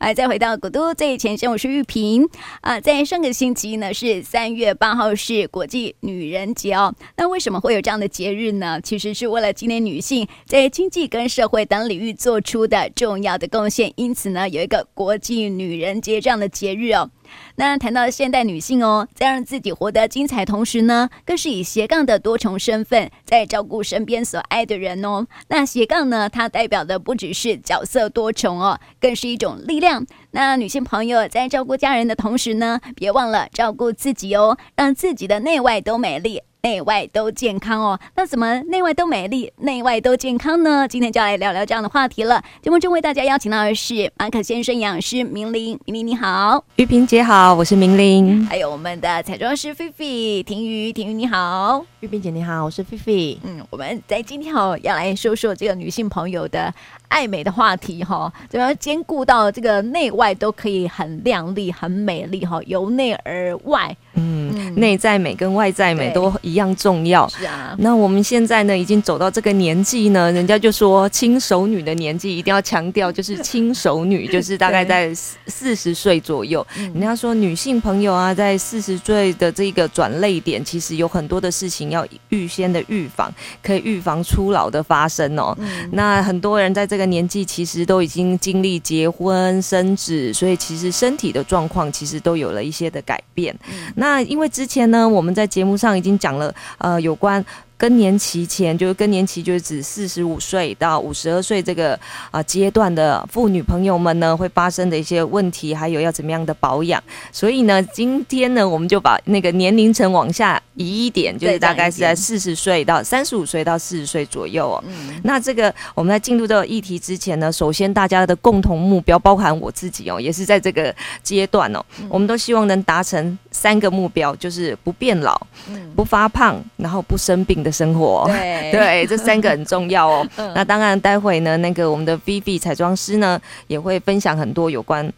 来，再回到古都最前线，我是玉萍啊。在上个星期呢，是三月八号，是国际女人节哦。那为什么会有这样的节日呢？其实是为了纪念女性在经济跟社会等领域做出的重要的贡献，因此呢，有一个国际女人节这样的节日哦。那谈到现代女性哦，在让自己活得精彩同时呢，更是以斜杠的多重身份在照顾身边所爱的人哦。那斜杠呢，它代表的不只是角色多重哦，更是一种力量。那女性朋友在照顾家人的同时呢，别忘了照顾自己哦，让自己的内外都美丽。内外都健康哦，那怎么内外都美丽，内外都健康呢？今天就要来聊聊这样的话题了。节目中为大家邀请到的是马可先生营养师明玲，明玲你好，玉萍姐好，我是明玲，还有我们的彩妆师菲菲婷瑜，婷瑜你好，玉萍姐你好，我是菲菲。嗯，我们在今天哦要来说说这个女性朋友的爱美的话题哈，怎么样兼顾到这个内外都可以很亮丽、很美丽哈，由内而外。嗯，内在美跟外在美都一样重要。是啊，那我们现在呢，已经走到这个年纪呢，人家就说轻熟女的年纪一定要强调，就是轻熟女，就是大概在四十岁左右。人家说女性朋友啊，在四十岁的这个转泪点，其实有很多的事情要预先的预防，可以预防初老的发生哦。那很多人在这个年纪，其实都已经经历结婚生子，所以其实身体的状况其实都有了一些的改变。那因为之之前呢，我们在节目上已经讲了，呃，有关。更年期前，就是更年期，就是指四十五岁到五十二岁这个啊阶段的妇女朋友们呢，会发生的一些问题，还有要怎么样的保养。所以呢，今天呢，我们就把那个年龄层往下移一点，就是大概是在四十岁到三十五岁到四十岁左右哦。嗯。那这个我们在进入这个议题之前呢，首先大家的共同目标，包含我自己哦，也是在这个阶段哦，我们都希望能达成三个目标，就是不变老，不发胖，然后不生病的。生活对 对，这三个很重要哦。那当然，待会呢，那个我们的 V B 彩妆师呢，也会分享很多有关。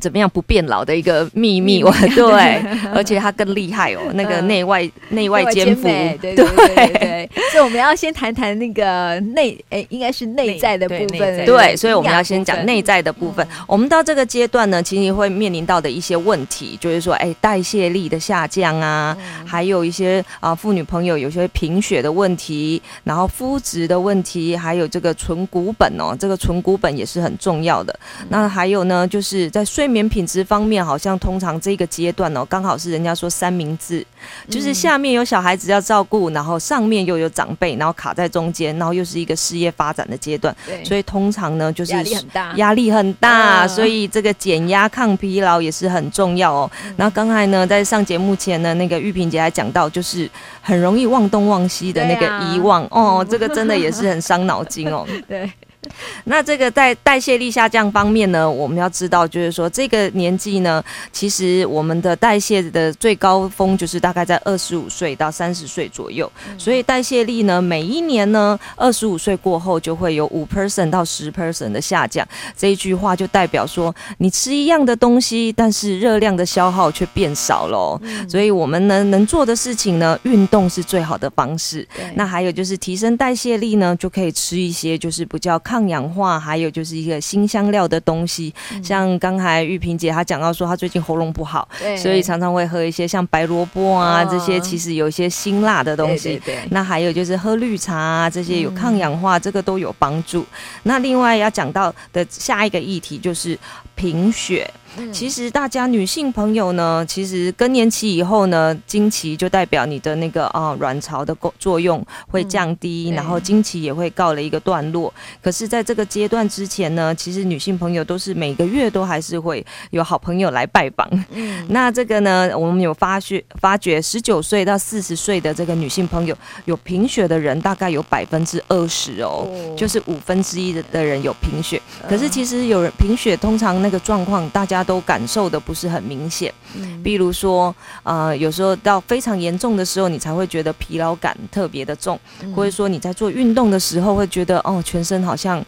怎么样不变老的一个秘密？我对，而且它更厉害哦，那个内外内外兼顾，对对对。所以我们要先谈谈那个内，哎，应该是内在的部分。对，所以我们要先讲内在的部分。我们到这个阶段呢，其实会面临到的一些问题，就是说，哎，代谢力的下降啊，还有一些啊，妇女朋友有些贫血的问题，然后肤质的问题，还有这个纯骨本哦，这个纯骨本也是很重要的。那还有呢，就是在睡。睡眠品质方面，好像通常这个阶段哦，刚好是人家说三明治，就是下面有小孩子要照顾，然后上面又有长辈，然后卡在中间，然后又是一个事业发展的阶段，所以通常呢就是压力很大，压力很大，所以这个减压抗疲劳也是很重要哦。然后刚才呢，在上节目前呢，那个玉萍姐还讲到，就是很容易忘东忘西的那个遗忘哦，这个真的也是很伤脑筋哦。对。那这个在代谢力下降方面呢，我们要知道，就是说这个年纪呢，其实我们的代谢的最高峰就是大概在二十五岁到三十岁左右。所以代谢力呢，每一年呢，二十五岁过后就会有五 percent 到十 percent 的下降。这一句话就代表说，你吃一样的东西，但是热量的消耗却变少了。所以我们呢能做的事情呢，运动是最好的方式。那还有就是提升代谢力呢，就可以吃一些就是比较抗。抗氧化，还有就是一个新香料的东西，嗯、像刚才玉萍姐她讲到说，她最近喉咙不好，所以常常会喝一些像白萝卜啊、哦、这些，其实有一些辛辣的东西。对对对，那还有就是喝绿茶啊，这些有抗氧化，嗯、这个都有帮助。那另外要讲到的下一个议题就是贫血。其实大家女性朋友呢，其实更年期以后呢，经期就代表你的那个啊卵巢的作用会降低，然后经期也会告了一个段落。可是，在这个阶段之前呢，其实女性朋友都是每个月都还是会有好朋友来拜访。嗯，那这个呢，我们有发觉发觉，十九岁到四十岁的这个女性朋友有贫血的人大概有百分之二十哦，就是五分之一的的人有贫血。可是其实有人贫血，通常那个状况大家。都感受的不是很明显，嗯，比如说，呃，有时候到非常严重的时候，你才会觉得疲劳感特别的重，嗯，或者说你在做运动的时候会觉得，哦，全身好像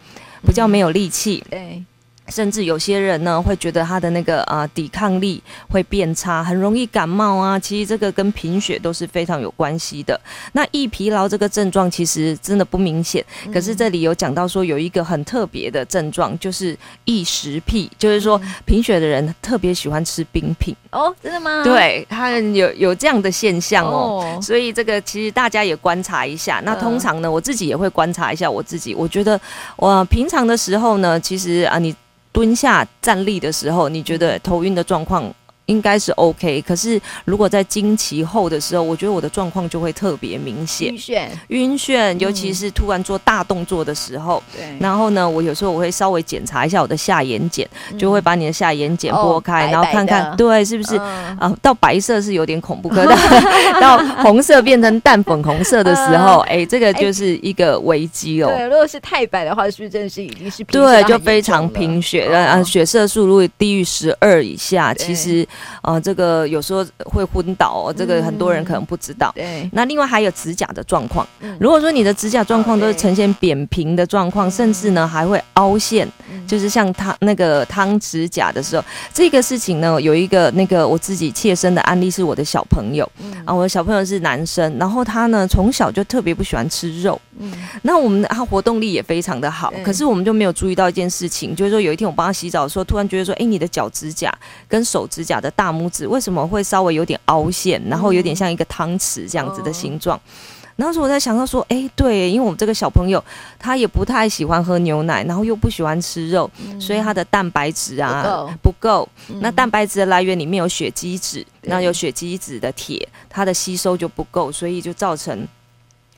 比较没有力气，嗯，对。甚至有些人呢会觉得他的那个呃抵抗力会变差，很容易感冒啊。其实这个跟贫血都是非常有关系的。那易疲劳这个症状其实真的不明显，可是这里有讲到说有一个很特别的症状，就是易食癖，就是说贫血的人特别喜欢吃冰品。哦，真的吗？对，他有有这样的现象哦。所以这个其实大家也观察一下。那通常呢，我自己也会观察一下我自己。我觉得我平常的时候呢，其实啊你。蹲下站立的时候，你觉得头晕的状况？应该是 OK，可是如果在经期后的时候，我觉得我的状况就会特别明显，晕眩，晕眩，尤其是突然做大动作的时候。对、嗯，然后呢，我有时候我会稍微检查一下我的下眼睑，嗯、就会把你的下眼睑拨开，哦、然后看看，白白对，是不是、嗯、啊？到白色是有点恐怖，可到 到红色变成淡粉红色的时候，哎、这个就是一个危机哦。对，如果是太白的话，是不是真的是已经是对，就非常贫血，呃、嗯，血色素如果低于十二以下，其实。啊、呃，这个有时候会昏倒哦，这个很多人可能不知道。嗯、对，那另外还有指甲的状况。嗯、如果说你的指甲状况都是呈现扁平的状况，嗯、甚至呢还会凹陷，嗯、就是像汤那个汤指甲的时候，这个事情呢有一个那个我自己切身的案例是我的小朋友、嗯、啊，我的小朋友是男生，然后他呢从小就特别不喜欢吃肉。嗯，那我们他活动力也非常的好，可是我们就没有注意到一件事情，就是说有一天我帮他洗澡的时候，突然觉得说，哎，你的脚指甲跟手指甲的大拇指为什么会稍微有点凹陷，然后有点像一个汤匙这样子的形状？然后说我在想到说，哎，对，因为我们这个小朋友他也不太喜欢喝牛奶，然后又不喜欢吃肉，所以他的蛋白质啊不够。那蛋白质的来源里面有血基质，那有血基质的铁，它的吸收就不够，所以就造成。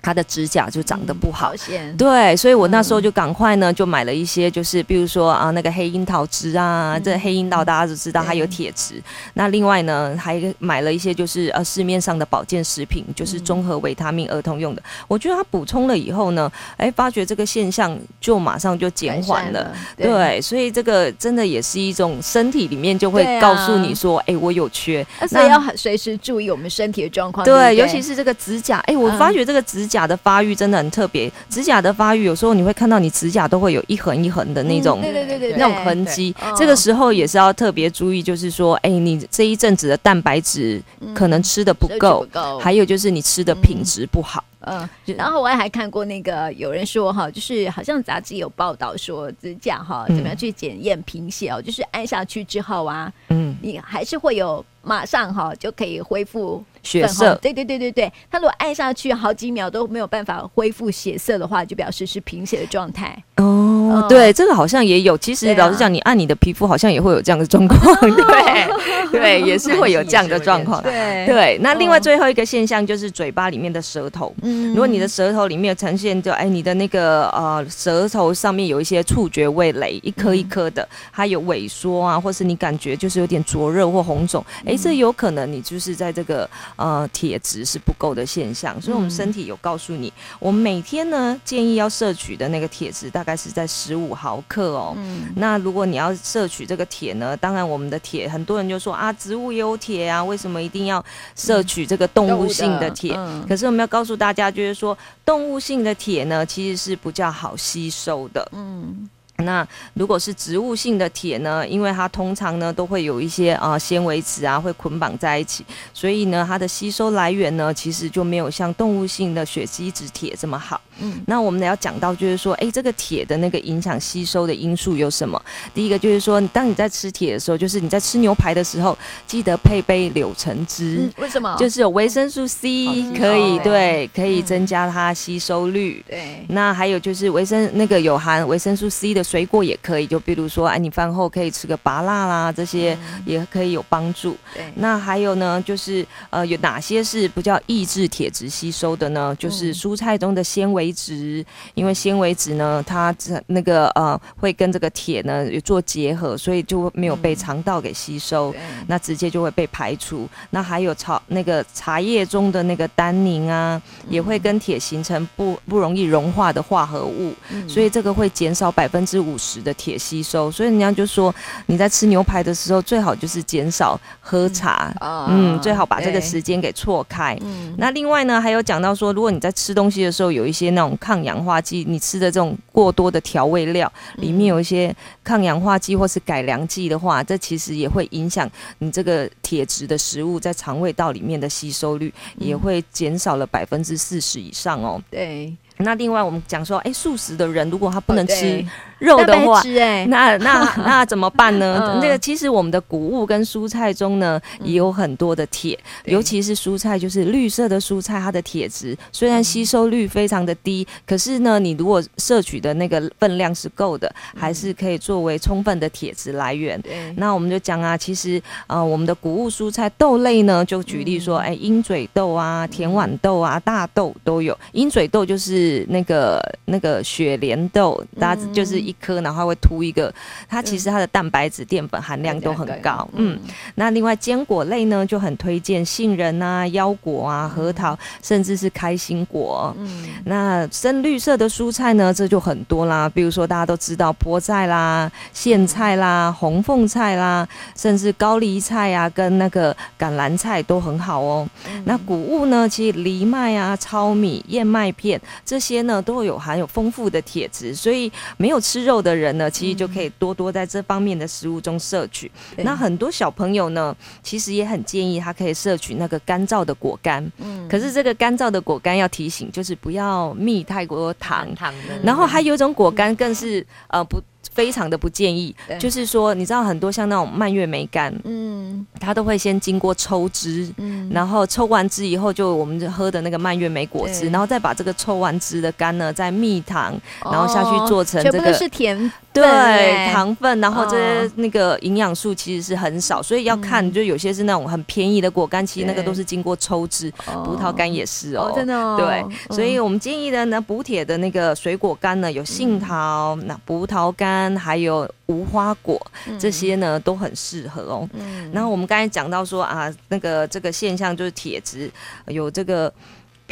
他的指甲就长得不好，嗯、对，所以我那时候就赶快呢，就买了一些，就是比如说啊，那个黑樱桃汁啊，嗯、这黑樱桃大家都知道它有铁质。嗯、那另外呢，还买了一些就是呃市面上的保健食品，就是综合维他命儿童用的。嗯、我觉得它补充了以后呢，哎，发觉这个现象就马上就减缓了。了对，对，所以这个真的也是一种身体里面就会告诉你说，哎、啊，我有缺，所以要随时注意我们身体的状况。对，对对尤其是这个指甲，哎，我发觉这个指甲。指甲的发育真的很特别，指甲的发育有时候你会看到你指甲都会有一横一横的那种，对对对对，那种痕迹。这个时候也是要特别注意，就是说，哎，你这一阵子的蛋白质可能吃的不够，还有就是你吃的品质不好。嗯，然后我也还看过那个有人说哈，就是好像杂志有报道说指甲哈怎么样去检验贫血哦，就是按下去之后啊，嗯，你还是会有马上哈就可以恢复。血色，对对对对对，他如果按下去好几秒都没有办法恢复血色的话，就表示是贫血的状态。哦，嗯、对，这个好像也有。其实老实讲，你按你的皮肤好像也会有这样的状况。对 对，也是会有这样的状况。对对，那另外最后一个现象就是嘴巴里面的舌头。嗯，如果你的舌头里面呈现就哎，你的那个呃舌头上面有一些触觉味蕾，一颗一颗的，还有萎缩啊，或是你感觉就是有点灼热或红肿，哎，这有可能你就是在这个。呃，铁质是不够的现象，所以我们身体有告诉你，嗯、我们每天呢建议要摄取的那个铁质大概是在十五毫克哦。嗯，那如果你要摄取这个铁呢，当然我们的铁，很多人就说啊，植物也有铁啊，为什么一定要摄取这个动物性的铁？嗯、可是我们要告诉大家，就是说动物性的铁呢，其实是比较好吸收的。嗯。那如果是植物性的铁呢？因为它通常呢都会有一些啊纤维质啊会捆绑在一起，所以呢它的吸收来源呢其实就没有像动物性的血基质铁这么好。嗯，那我们要讲到就是说，哎，这个铁的那个影响吸收的因素有什么？第一个就是说，当你在吃铁的时候，就是你在吃牛排的时候，记得配杯柳橙汁。嗯，为什么？就是有维生素 C，可以对，可以增加它吸收率。对。那还有就是维生那个有含维生素 C 的水果也可以，就比如说，哎，你饭后可以吃个芭辣啦，这些也可以有帮助。对。那还有呢，就是呃，有哪些是不叫抑制铁质吸收的呢？就是蔬菜中的纤维。质，因为纤维质呢，它这那个呃会跟这个铁呢有做结合，所以就没有被肠道给吸收，嗯、那直接就会被排除。那还有草那个茶叶中的那个单宁啊，也会跟铁形成不不容易融化的化合物，嗯、所以这个会减少百分之五十的铁吸收，所以人家就说你在吃牛排的时候，最好就是减少喝茶，嗯，嗯，最好把这个时间给错开。嗯，那另外呢，还有讲到说，如果你在吃东西的时候有一些那种抗氧化剂，你吃的这种过多的调味料里面有一些抗氧化剂或是改良剂的话，这其实也会影响你这个铁质的食物在肠胃道里面的吸收率，也会减少了百分之四十以上哦。对。那另外我们讲说，哎，素食的人如果他不能吃肉的话，欸、那那 那怎么办呢？那、嗯、个其实我们的谷物跟蔬菜中呢，也有很多的铁，尤其是蔬菜，就是绿色的蔬菜，它的铁质虽然吸收率非常的低，可是呢，你如果摄取的那个分量是够的，还是可以作为充分的铁质来源。那我们就讲啊，其实呃，我们的谷物蔬菜豆类呢，就举例说，哎，鹰嘴豆啊、甜豌豆啊、大豆都有。鹰嘴豆就是那个那个雪莲豆，大家就是一。一颗，然后会凸一个，它其实它的蛋白质、淀粉含量都很高。嗯，那另外坚果类呢，就很推荐杏仁啊、腰果啊、核桃，甚至是开心果。嗯，那深绿色的蔬菜呢，这就很多啦，比如说大家都知道菠菜啦、苋菜啦、红凤菜啦，甚至高丽菜啊，跟那个橄榄菜都很好哦。那谷物呢，其实藜麦啊、糙米、燕麦片这些呢，都有含有丰富的铁质，所以没有吃肉的人呢，其实就可以多多在这方面的食物中摄取。嗯、那很多小朋友呢，其实也很建议他可以摄取那个干燥的果干。嗯，可是这个干燥的果干要提醒，就是不要蜜太多糖。糖的。然后还有一种果干更是呃不。非常的不建议，就是说，你知道很多像那种蔓越莓干，嗯，它都会先经过抽汁，嗯，然后抽完汁以后，就我们就喝的那个蔓越莓果汁，然后再把这个抽完汁的干呢，再蜜糖，然后下去做成这个，是甜，对，糖分，然后这些那个营养素其实是很少，所以要看，就有些是那种很便宜的果干，其实那个都是经过抽脂，葡萄干也是哦，真的哦，对，所以我们建议的呢，补铁的那个水果干呢，有杏桃，那葡萄干。还有无花果这些呢，都很适合哦。嗯，然后我们刚才讲到说啊，那个这个现象就是铁质有这个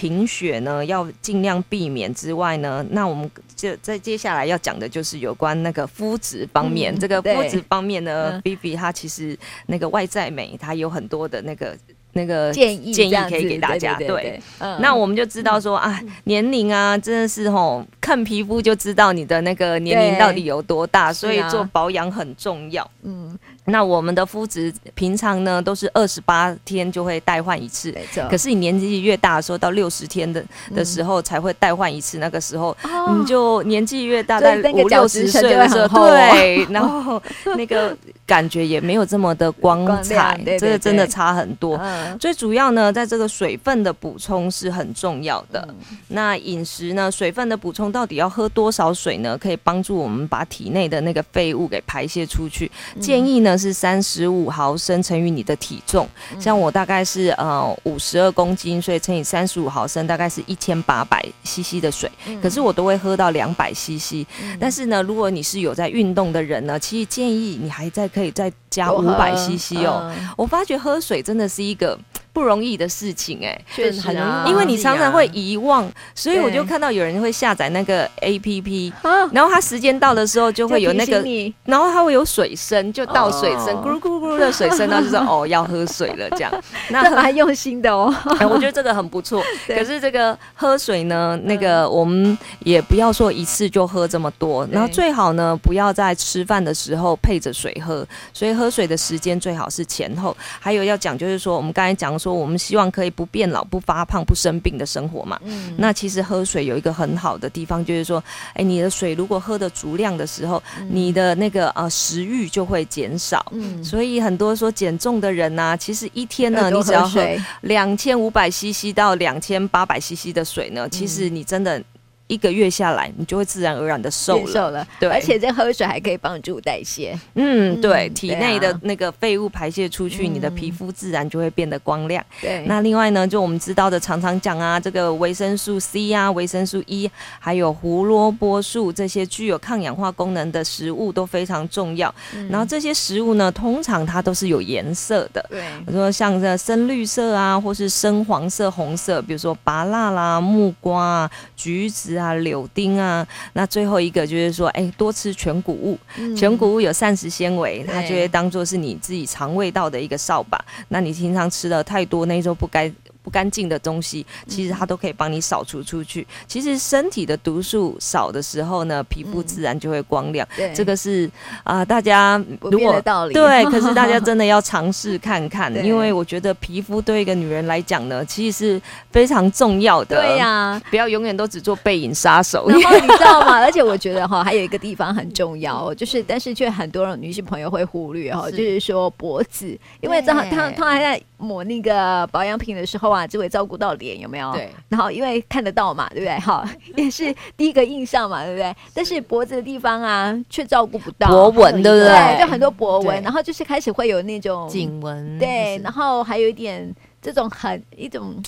贫血呢，要尽量避免之外呢，那我们就在接下来要讲的就是有关那个肤质方面。嗯、这个肤质方面呢，Vivi 它其实那个外在美，它有很多的那个。那个建议建议可以给大家，对，嗯，那我们就知道说啊，年龄啊，真的是吼，看皮肤就知道你的那个年龄到底有多大，所以做保养很重要，嗯。那我们的肤质平常呢都是二十八天就会代换一次，可是你年纪越大的时候，到六十天的的时候才会代换一次。那个时候你就年纪越大，在五六十岁的时候，对，然后 那个感觉也没有这么的光彩，这个真的差很多。最主要呢，在这个水分的补充是很重要的。那饮食呢，水分的补充到底要喝多少水呢？可以帮助我们把体内的那个废物给排泄出去。建议呢。是三十五毫升乘以你的体重，像我大概是呃五十二公斤，所以乘以三十五毫升，大概是一千八百 CC 的水。可是我都会喝到两百 CC。但是呢，如果你是有在运动的人呢，其实建议你还在可以再加五百 CC 哦。我发觉喝水真的是一个。不容易的事情哎，确实啊，因为你常常会遗忘，所以我就看到有人会下载那个 APP，然后他时间到的时候就会有那个，然后他会有水声，就倒水声，咕噜咕噜咕噜的水声，然后就说哦要喝水了这样，那蛮用心的哦，我觉得这个很不错。可是这个喝水呢，那个我们也不要说一次就喝这么多，然后最好呢不要在吃饭的时候配着水喝，所以喝水的时间最好是前后。还有要讲就是说，我们刚才讲。说我们希望可以不变老、不发胖、不生病的生活嘛。嗯。那其实喝水有一个很好的地方，就是说，哎，你的水如果喝的足量的时候，嗯、你的那个呃食欲就会减少。嗯。所以很多说减重的人呢、啊，其实一天呢，你只要喝两千五百 CC 到两千八百 CC 的水呢，其实你真的。一个月下来，你就会自然而然的瘦了。瘦了，对，而且这喝水还可以帮助代谢。嗯，对，体内的那个废物排泄出去，你的皮肤自然就会变得光亮。对，那另外呢，就我们知道的，常常讲啊，这个维生素 C 啊，维生素 E，还有胡萝卜素这些具有抗氧化功能的食物都非常重要。然后这些食物呢，通常它都是有颜色的。对，比如说像这深绿色啊，或是深黄色、红色，比如说芭乐啦、木瓜、橘子。啊、柳丁啊。那最后一个就是说，哎，多吃全谷物，嗯、全谷物有膳食纤维，它就会当做是你自己肠胃道的一个扫把。那你平常吃的太多那时候不该。不干净的东西，其实它都可以帮你扫除出去。其实身体的毒素少的时候呢，皮肤自然就会光亮。对，这个是啊，大家如果对，可是大家真的要尝试看看，因为我觉得皮肤对一个女人来讲呢，其实是非常重要的。对呀，不要永远都只做背影杀手。然后 你知道吗？而且我觉得哈，还有一个地方很重要，就是但是却很多女性朋友会忽略哈，就是说脖子，因为他他他还在抹那个保养品的时候啊，就会照顾到。脸有没有？对，然后因为看得到嘛，对不对？哈，也是第一个印象嘛，对不对？但是脖子的地方啊，却照顾不到脖纹，对不对？对，就很多脖纹，然后就是开始会有那种颈纹，对，然后还有一点这种很一种。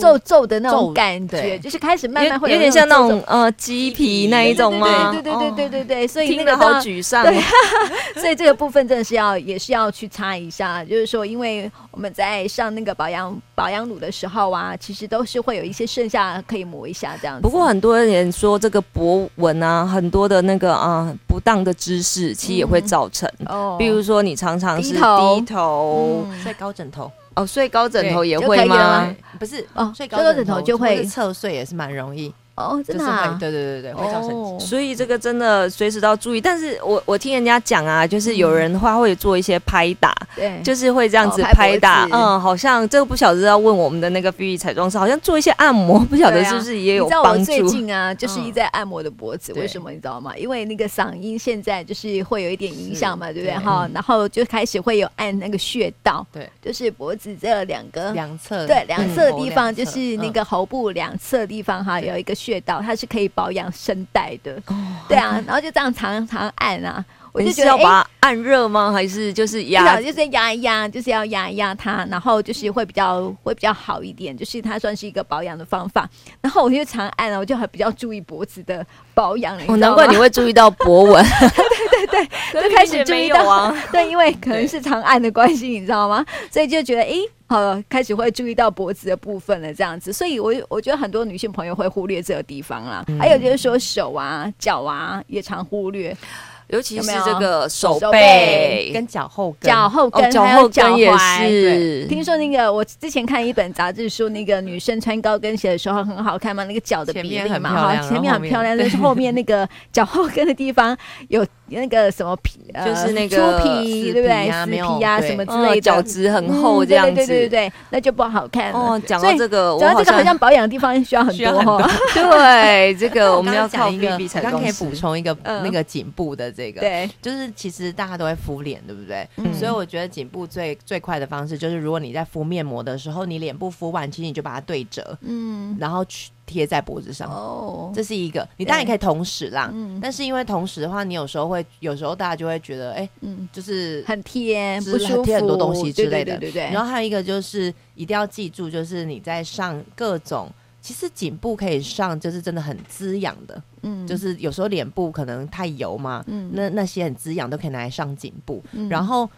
皱皱的那种感觉，就是开始慢慢会有点像那种呃鸡皮那一种吗？对对对对对对对，所以听得好沮丧。对，所以这个部分真的是要也是要去擦一下，就是说，因为我们在上那个保养保养乳的时候啊，其实都是会有一些剩下可以抹一下这样子。不过很多人说这个博纹啊，很多的那个啊不当的姿势，其实也会造成。哦，比如说你常常是低头睡高枕头。哦，睡高枕头也会吗？不是哦，睡高枕头就会侧睡也是蛮容易。哦，真的啊，对对对对，会造成，所以这个真的随时都要注意。但是我我听人家讲啊，就是有人的话会做一些拍打，对，就是会这样子拍打，嗯，好像这个不晓得要问我们的那个菲菲彩妆师，好像做一些按摩，不晓得是不是也有帮助。最近啊，就是一直在按摩的脖子，为什么？你知道吗？因为那个嗓音现在就是会有一点影响嘛，对不对？哈，然后就开始会有按那个穴道，对，就是脖子这两个两侧，对，两侧的地方就是那个喉部两侧的地方哈，有一个。穴道它是可以保养声带的，哦、对啊，然后就这样常常按啊，我就觉得要把它按热吗？还是就是压？就是压一压，就是要压一压它，然后就是会比较会比较好一点，就是它算是一个保养的方法。然后我就常按了，我就还比较注意脖子的保养。哦，难怪你会注意到脖纹。对对对，就开始注意到啊。对，因为可能是常按的关系，你知道吗？所以就觉得哎。诶好了，开始会注意到脖子的部分了，这样子，所以我我觉得很多女性朋友会忽略这个地方啦。嗯、还有就是说手啊、脚啊也常忽略。尤其是这个手背跟脚后跟，脚后跟脚后跟也是。听说那个我之前看一本杂志说，那个女生穿高跟鞋的时候很好看嘛，那个脚的比例嘛，哈，前面很漂亮，但是后面那个脚后跟的地方有那个什么皮，就是那个粗皮，对不对？死皮啊什么之类的，角质很厚这样子，对对对对，那就不好看。哦，讲到这个，讲到这个好像保养的地方需要很多。对，这个我们要靠 BB 才。刚可以补充一个那个颈部的。这个对，就是其实大家都会敷脸，对不对？嗯、所以我觉得颈部最最快的方式就是，如果你在敷面膜的时候，你脸部敷完，其实你就把它对折，嗯，然后去贴在脖子上。哦，这是一个。你当然也可以同时啦，嗯，但是因为同时的话，你有时候会，有时候大家就会觉得，哎，嗯，就是很贴，不舒服，贴很多东西之类的，对对，对对。然后还有一个就是一定要记住，就是你在上各种。其实颈部可以上，就是真的很滋养的，嗯，就是有时候脸部可能太油嘛，嗯，那那些很滋养都可以拿来上颈部，嗯、然后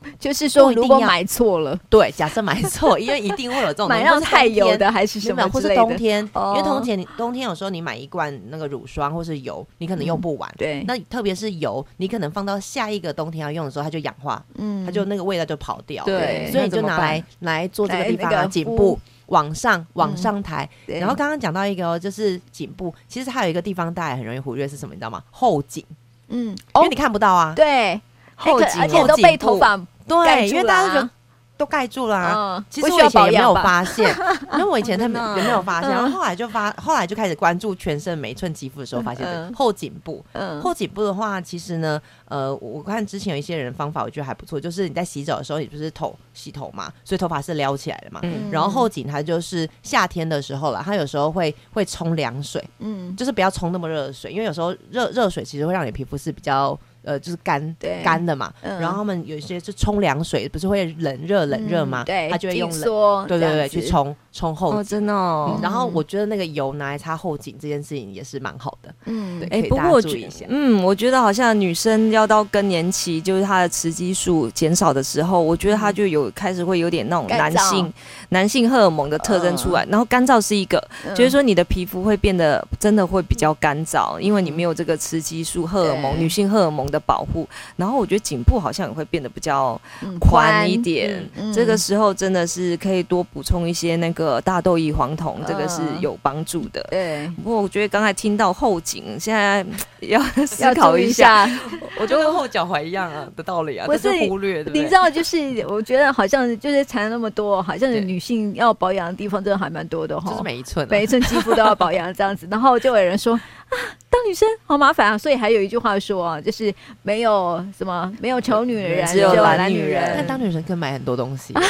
就是说如果买错了，对，假设买错，因为一定会有这种买到太油的还是什么，或是冬天，哦、因为冬天冬天有时候你买一罐那个乳霜或是油，你可能用不完，嗯、对，那特别是油，你可能放到下一个冬天要用的时候，它就氧化，嗯，它就那个味道就跑掉，对，所以你就拿来来做这个地方啊，颈部。往上往上抬，嗯、然后刚刚讲到一个哦就是颈部，其实还有一个地方大家很容易忽略是什么，你知道吗？后颈，嗯，因为你看不到啊，对，后颈，而且都被头发对，因为大家都觉得。都盖住了啊！其实我以前也没有发现，因为我以前他也没有发现，然后后来就发，后来就开始关注全身每一寸肌肤的时候，发现后颈部，后颈部的话，其实呢，呃，我看之前有一些人方法，我觉得还不错，就是你在洗澡的时候，你不是头洗头嘛，所以头发是撩起来的嘛，然后后颈它就是夏天的时候了，它有时候会会冲凉水，嗯，就是不要冲那么热的水，因为有时候热热水其实会让你皮肤是比较。呃，就是干干的嘛，然后他们有一些是冲凉水，不是会冷热冷热吗？对，他就会用冷，对对对，去冲冲后颈，真的哦。然后我觉得那个油拿来擦后颈这件事情也是蛮好的，嗯，哎，不过我觉得，嗯，我觉得好像女生要到更年期，就是她的雌激素减少的时候，我觉得她就有开始会有点那种男性男性荷尔蒙的特征出来。然后干燥是一个，就是说你的皮肤会变得真的会比较干燥，因为你没有这个雌激素荷尔蒙、女性荷尔蒙的。保护，然后我觉得颈部好像也会变得比较宽一点。这个时候真的是可以多补充一些那个大豆异黄酮，这个是有帮助的。对，不过我觉得刚才听到后颈，现在 要 思考一下，一下 我觉得跟后脚踝一样啊的道理啊，不是忽略的。你知道，就是我觉得好像就是谈了那么多，好像女性要保养的地方真的还蛮多的哈，就是每一寸、啊、每一寸肌肤都要保养这样子，然后就有人说。啊，当女生好麻烦啊！所以还有一句话说啊，就是没有什么没有丑女人，只有懒女人。但当女生可以买很多东西，满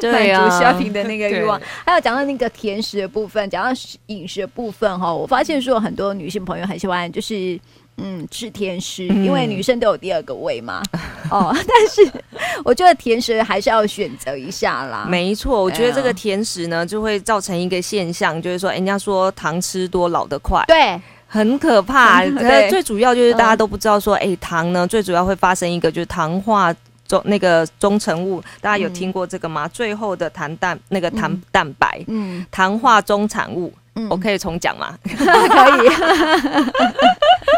足 shopping 的那个欲望。还有讲到那个甜食的部分，讲到饮食的部分哈，我发现说很多女性朋友很喜欢就是。嗯，吃甜食，因为女生都有第二个胃嘛。嗯、哦，但是我觉得甜食还是要选择一下啦。没错，我觉得这个甜食呢，就会造成一个现象，就是说，人家说糖吃多老得快，对，很可怕。对，最主要就是大家都不知道说，哎、欸，糖呢，最主要会发生一个就是糖化中那个中成物，大家有听过这个吗？嗯、最后的糖蛋那个糖蛋白，嗯，糖化中产物。嗯、我可以重讲吗？可以，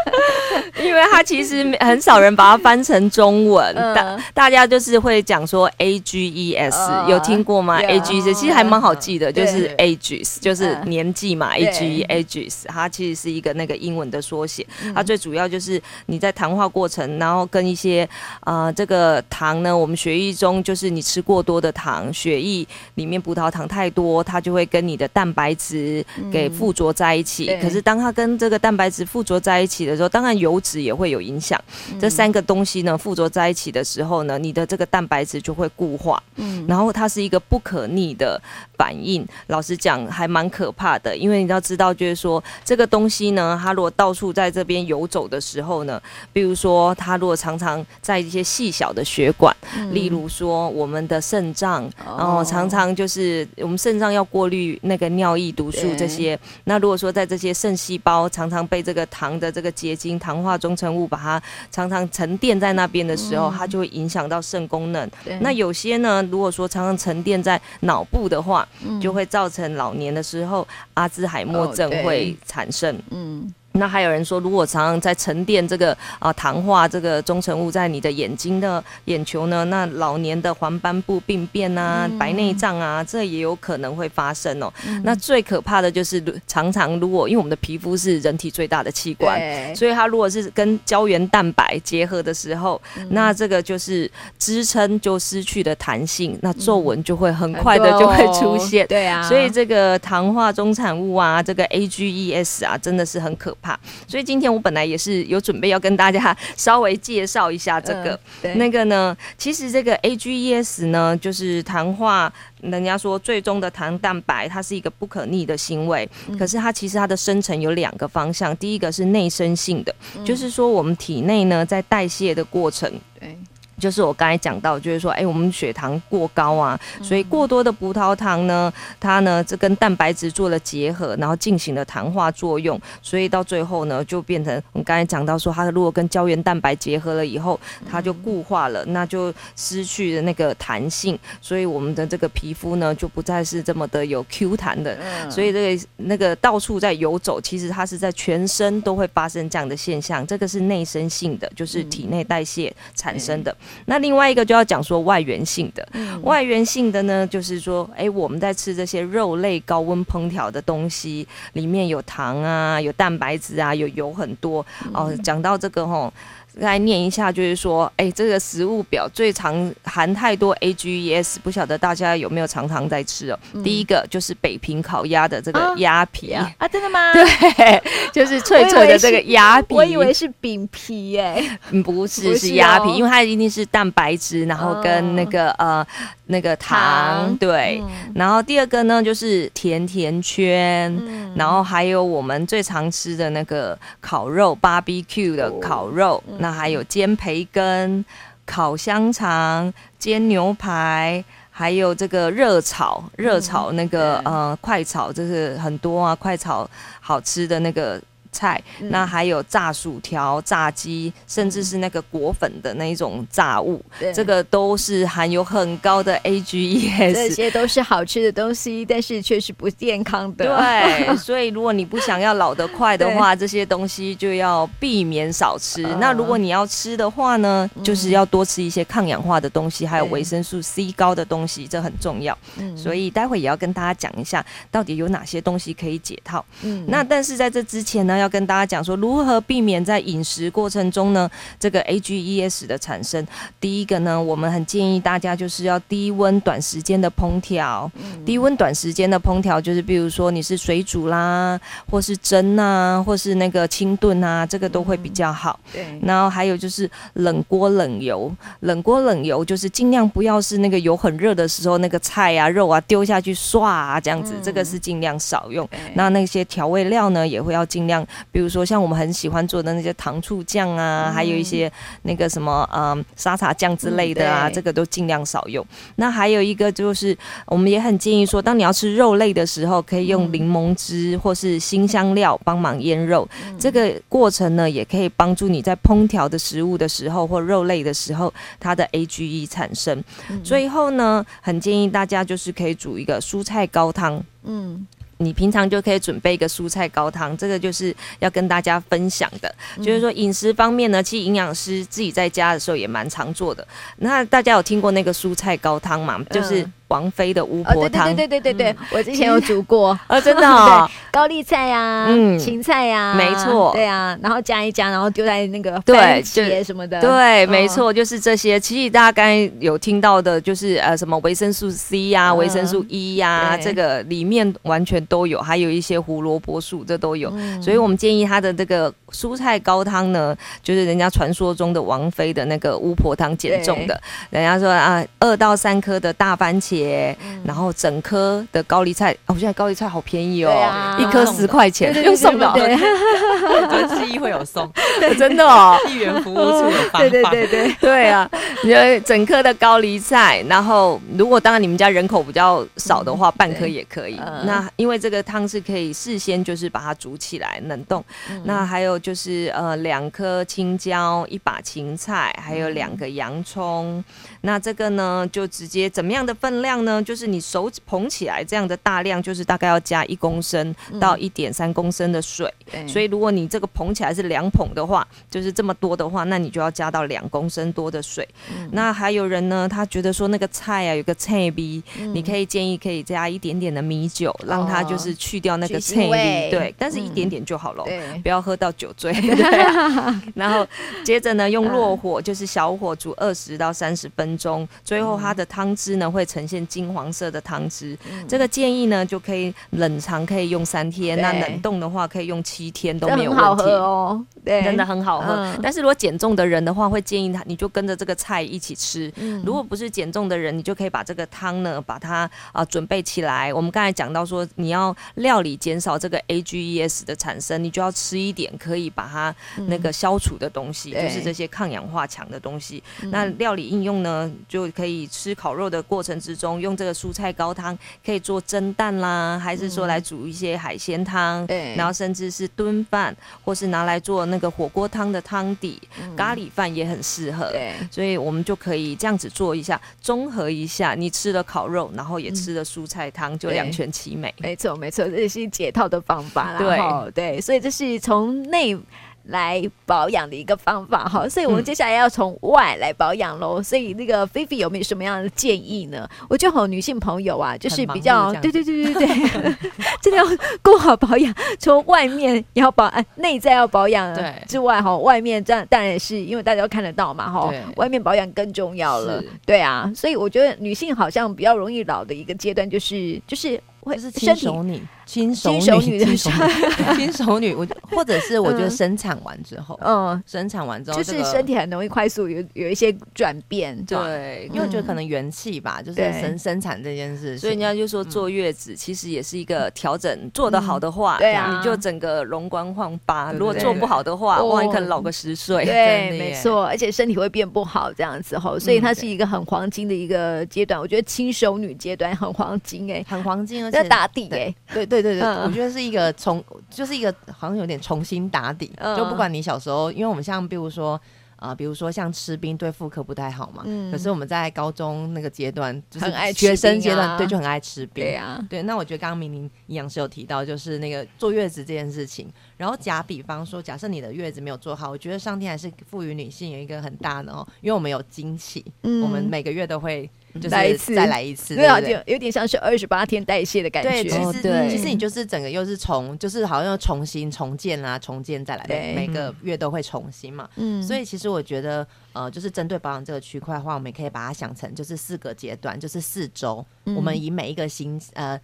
因为它其实很少人把它翻成中文，大、呃、大家就是会讲说 A G E S，、呃、有听过吗？A G E S 其实还蛮好记的，就是 ages 就是年纪嘛，A G E ages，它其实是一个那个英文的缩写，嗯、它最主要就是你在谈话过程，然后跟一些呃这个糖呢，我们血液中就是你吃过多的糖，血液里面葡萄糖太多，它就会跟你的蛋白质。给附着在一起，嗯、可是当它跟这个蛋白质附着在一起的时候，当然油脂也会有影响。嗯、这三个东西呢附着在一起的时候呢，你的这个蛋白质就会固化，嗯，然后它是一个不可逆的反应。老实讲，还蛮可怕的，因为你要知道，就是说这个东西呢，它如果到处在这边游走的时候呢，比如说它如果常常在一些细小的血管，嗯、例如说我们的肾脏，哦、然后常常就是我们肾脏要过滤那个尿液毒素这些。那如果说在这些肾细胞常常被这个糖的这个结晶、糖化中成物把它常常沉淀在那边的时候，它就会影响到肾功能。那有些呢，如果说常常沉淀在脑部的话，就会造成老年的时候阿兹海默症会产生。嗯。那还有人说，如果常常在沉淀这个啊糖化这个中成物在你的眼睛的眼球呢，那老年的黄斑部病变啊、嗯、白内障啊，这也有可能会发生哦。嗯、那最可怕的就是常常如果因为我们的皮肤是人体最大的器官，对。所以它如果是跟胶原蛋白结合的时候，嗯、那这个就是支撑就失去了弹性，那皱纹就会很快的就会出现。对啊，所以这个糖化中产物啊，这个 AGEs 啊，真的是很可怕。怕，所以今天我本来也是有准备要跟大家 稍微介绍一下这个，呃、那个呢，其实这个 AGEs 呢，就是糖化，人家说最终的糖蛋白，它是一个不可逆的行为，嗯、可是它其实它的生成有两个方向，第一个是内生性的，嗯、就是说我们体内呢在代谢的过程，对。就是我刚才讲到，就是说，哎、欸，我们血糖过高啊，所以过多的葡萄糖呢，它呢这跟蛋白质做了结合，然后进行了糖化作用，所以到最后呢，就变成我们刚才讲到说，它如果跟胶原蛋白结合了以后，它就固化了，那就失去了那个弹性，所以我们的这个皮肤呢，就不再是这么的有 Q 弹的，所以这个那个到处在游走，其实它是在全身都会发生这样的现象，这个是内生性的，就是体内代谢产生的。那另外一个就要讲说外源性的，嗯、外源性的呢，就是说，哎、欸，我们在吃这些肉类高温烹调的东西，里面有糖啊，有蛋白质啊，有油很多哦。讲到这个吼。来念一下，就是说，哎、欸，这个食物表最常含太多 AGEs，不晓得大家有没有常常在吃哦。嗯、第一个就是北平烤鸭的这个鸭皮啊，啊，真的吗？对，就是脆脆的这个鸭皮。我以为是饼皮耶，不是，是鸭皮，因为它一定是蛋白质，然后跟那个、哦、呃那个糖，糖对。嗯、然后第二个呢，就是甜甜圈，嗯、然后还有我们最常吃的那个烤肉 （barbecue） 的烤肉。那还有煎培根、烤香肠、煎牛排，还有这个热炒、热炒那个、嗯、呃快炒，就是很多啊，快炒好吃的那个。菜，那还有炸薯条、炸鸡，甚至是那个果粉的那一种炸物，对这个都是含有很高的 AGEs。这些都是好吃的东西，但是却是不健康的。对，所以如果你不想要老得快的话，这些东西就要避免少吃。呃、那如果你要吃的话呢，就是要多吃一些抗氧化的东西，还有维生素 C 高的东西，这很重要。嗯，所以待会也要跟大家讲一下，到底有哪些东西可以解套。嗯，那但是在这之前呢，要跟大家讲说，如何避免在饮食过程中呢，这个 AGEs 的产生。第一个呢，我们很建议大家就是要低温短时间的烹调。嗯、低温短时间的烹调，就是比如说你是水煮啦，或是蒸啊，或是那个清炖啊，这个都会比较好。嗯、对。然后还有就是冷锅冷油，冷锅冷油就是尽量不要是那个油很热的时候，那个菜啊肉啊丢下去刷啊这样子，嗯、这个是尽量少用。那那些调味料呢，也会要尽量，比如。说像我们很喜欢做的那些糖醋酱啊，嗯、还有一些那个什么嗯沙茶酱之类的啊，嗯、这个都尽量少用。那还有一个就是，我们也很建议说，当你要吃肉类的时候，可以用柠檬汁或是新香料帮忙腌肉。嗯、这个过程呢，也可以帮助你在烹调的食物的时候或肉类的时候，它的 AGE 产生。嗯、最后呢，很建议大家就是可以煮一个蔬菜高汤。嗯。你平常就可以准备一个蔬菜高汤，这个就是要跟大家分享的。嗯、就是说饮食方面呢，其实营养师自己在家的时候也蛮常做的。那大家有听过那个蔬菜高汤吗？嗯、就是。王菲的巫婆汤，对对对对对对，我之前有煮过，啊，真的哦，高丽菜呀，嗯，芹菜呀，没错，对啊，然后加一加，然后丢在那个番茄什么的，对，没错，就是这些。其实大家刚才有听到的，就是呃，什么维生素 C 呀、维生素 E 呀，这个里面完全都有，还有一些胡萝卜素，这都有。所以我们建议他的这个蔬菜高汤呢，就是人家传说中的王菲的那个巫婆汤减重的，人家说啊，二到三颗的大番茄。然后整颗的高丽菜，哦，现在高丽菜好便宜哦，一颗十块钱，用送的，对，记忆会有送，真的哦，一元服务处有发放，对对对对对啊，你说整颗的高丽菜，然后如果当然你们家人口比较少的话，半颗也可以。那因为这个汤是可以事先就是把它煮起来冷冻，那还有就是呃两颗青椒，一把芹菜，还有两个洋葱，那这个呢就直接怎么样的分量？呢，就是你手捧起来这样的大量，就是大概要加一公升到一点三公升的水。嗯、所以如果你这个捧起来是两捧的话，就是这么多的话，那你就要加到两公升多的水。嗯、那还有人呢，他觉得说那个菜啊有个菜逼，嗯、你可以建议可以加一点点的米酒，让它就是去掉那个菜味。对，但是一点点就好了，嗯、不要喝到酒醉。对然后接着呢，用弱火就是小火煮二十到三十分钟，最后它的汤汁呢会呈现。金黄色的汤汁，嗯、这个建议呢就可以冷藏，可以用三天。那冷冻的话，可以用七天都没有问题哦。对，真的很好喝。嗯、但是如果减重的人的话，会建议他，你就跟着这个菜一起吃。嗯、如果不是减重的人，你就可以把这个汤呢，把它啊、呃、准备起来。我们刚才讲到说，你要料理减少这个 AGEs 的产生，你就要吃一点可以把它那个消除的东西，嗯、就是这些抗氧化强的东西。对那料理应用呢，就可以吃烤肉的过程之中。用这个蔬菜高汤可以做蒸蛋啦，还是说来煮一些海鲜汤，对，然后甚至是炖饭，或是拿来做那个火锅汤的汤底，嗯、咖喱饭也很适合。对，所以我们就可以这样子做一下，综合一下，你吃了烤肉，然后也吃了蔬菜汤，嗯、就两全其美。没错，没错，这是解套的方法啦。对对，所以这是从内。来保养的一个方法哈，所以我们接下来要从外来保养喽。所以那个菲菲有没有什么样的建议呢？我觉得好女性朋友啊，就是比较对对对对对，真的要顾好保养，从外面要保，哎，内在要保养之外哈，外面这样当然也是因为大家都看得到嘛哈，外面保养更重要了。对啊，所以我觉得女性好像比较容易老的一个阶段就是就是。会是亲手女，亲手女的 亲手女，我或者是我觉得生产完之后，嗯，生产完之后就是身体很容易快速有有一些转变，对，因为我觉得可能元气吧，就是生生产这件事，所以人家就说坐月子其实也是一个调整，做得好的话，对啊，你就整个容光焕发；如果做不好的话，哇，你可能老个十岁，对，没错，而且身体会变不好这样子吼，所以它是一个很黄金的一个阶段，我觉得亲手女阶段很黄金哎，很黄金。在打底哎，对对对对，我觉得是一个重，就是一个好像有点重新打底。就不管你小时候，因为我们像比如说啊，比如说像吃冰对妇科不太好嘛，可是我们在高中那个阶段，就是学生阶段，对，就很爱吃冰。对啊，对。那我觉得刚刚明明营养师有提到，就是那个坐月子这件事情。然后假比方说，假设你的月子没有做好，我觉得上天还是赋予女性有一个很大的哦，因为我们有经期，我们每个月都会。就是再来一次，再来一次，对啊，就有点像是二十八天代谢的感觉。对，其实其实你就是整个又是重，就是好像又重新重建啦，重建再来，每，每个月都会重新嘛。嗯，所以其实我觉得，呃，就是针对保养这个区块的话，我们也可以把它想成就是四个阶段，就是四周，我们以每一个星呃。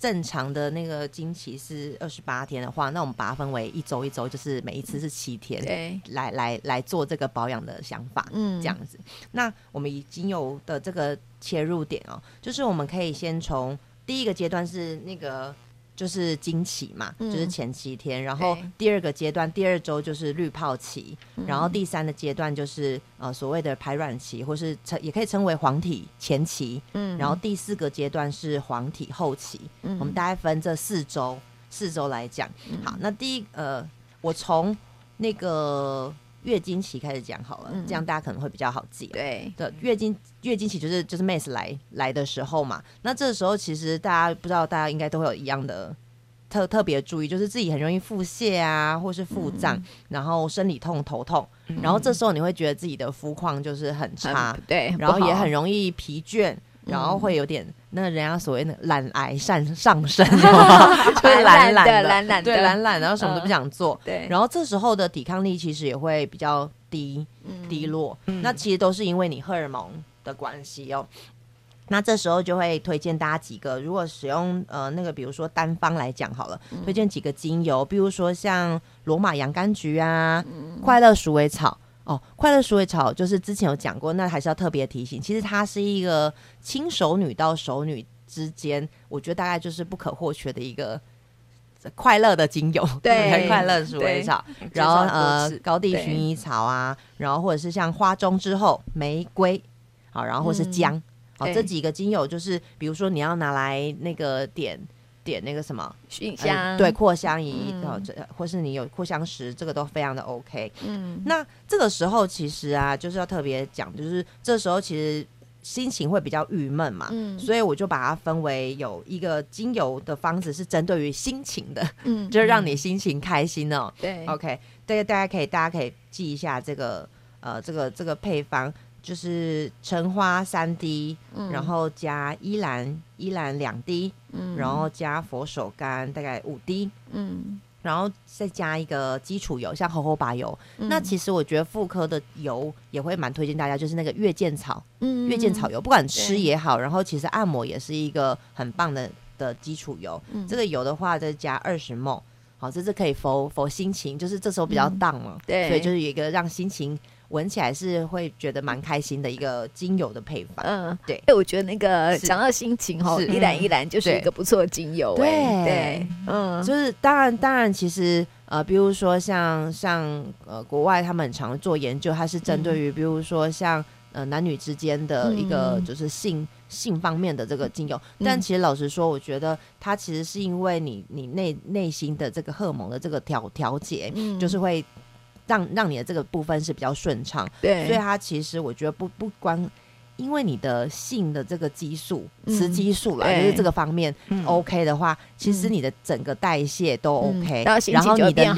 正常的那个经期是二十八天的话，那我们把它分为一周一周，就是每一次是七天，对，来来来做这个保养的想法，嗯，这样子。那我们以精油的这个切入点哦，就是我们可以先从第一个阶段是那个。就是经期嘛，嗯、就是前七天，然后第二个阶段，第二周就是滤泡期，嗯、然后第三个阶段就是呃所谓的排卵期，或是称也可以称为黄体前期，嗯，然后第四个阶段是黄体后期，嗯，我们大概分这四周，四周来讲，嗯、好，那第一呃，我从那个。月经期开始讲好了，这样大家可能会比较好记。对的，月经月经期就是就是 mens 来来的时候嘛。那这个时候其实大家不知道，大家应该都会有一样的特特别注意，就是自己很容易腹泻啊，或是腹胀，然后生理痛、头痛，然后这时候你会觉得自己的肤况就是很差，对，然后也很容易疲倦。然后会有点那人家所谓的懒癌上上升，就是懒懒的懒懒，对懒懒，然后什么都不想做。对，然后这时候的抵抗力其实也会比较低低落。那其实都是因为你荷尔蒙的关系哦。那这时候就会推荐大家几个，如果使用呃那个比如说单方来讲好了，推荐几个精油，比如说像罗马洋甘菊啊，快乐鼠尾草。哦，快乐鼠尾草就是之前有讲过，那还是要特别提醒，其实它是一个轻熟女到熟女之间，我觉得大概就是不可或缺的一个快乐的精油，对，快乐鼠尾草，然后呃高地薰衣草啊，然后或者是像花中之后玫瑰，好，然后或是姜，好，这几个精油就是，比如说你要拿来那个点。点那个什么熏香，对，扩香仪，哦，这或是你有扩香石，这个都非常的 OK。嗯，那这个时候其实啊，就是要特别讲，就是这时候其实心情会比较郁闷嘛，嗯，所以我就把它分为有一个精油的方子是针对于心情的，嗯，就是让你心情开心哦。对，OK，大家大家可以大家可以记一下这个呃这个这个配方。就是橙花三滴，嗯、然后加依兰依兰两滴，嗯、然后加佛手柑大概五滴，嗯，然后再加一个基础油，像猴猴把油。嗯、那其实我觉得妇科的油也会蛮推荐大家，就是那个月见草，嗯，月见草油，不管吃也好，然后其实按摩也是一个很棒的的基础油。嗯、这个油的话再加二十 ml，好，这是可以否否心情，就是这时候比较 down 嘛，嗯、对，所以就是有一个让心情。闻起来是会觉得蛮开心的一个精油的配方，嗯，对。哎，我觉得那个讲到心情哈，一兰一兰就是一个不错的精油，对。对，嗯，就是当然当然，其实呃，比如说像像呃国外他们很常做研究，它是针对于比如说像呃男女之间的一个就是性性方面的这个精油，但其实老实说，我觉得它其实是因为你你内内心的这个荷尔蒙的这个调调节，就是会。让让你的这个部分是比较顺畅，对，所以它其实我觉得不不光因为你的性的这个激素、雌激素啦，就是这个方面 OK 的话，其实你的整个代谢都 OK，然后你的脸，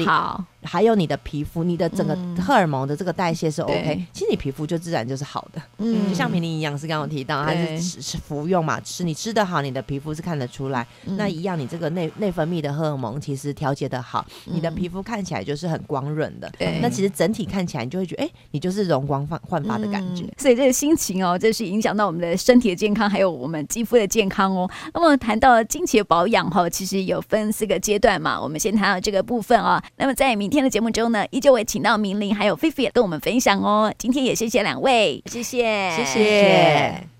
还有你的皮肤，你的整个荷尔蒙的这个代谢是 OK，其实你皮肤就自然就是好的。嗯，就像平林营养师刚刚提到，它是服用嘛，吃你吃得好，你的皮肤是看得出来。那一样，你这个内内分泌的荷尔蒙其实调节的好，你的皮肤看起来就是很光润的。对，那其实整体看起来，你就会觉得，哎，你就是容光焕焕发的感觉。所以这个心情哦，这是影响到我们的身体的健康，还有我们肌肤的健康哦。那么谈到经期保养哈，其实有分四个阶段嘛，我们先谈到这个部分啊。那么在明天的节目中呢，依旧会请到明玲还有菲菲跟我们分享哦。今天也谢谢两位，谢谢，谢谢。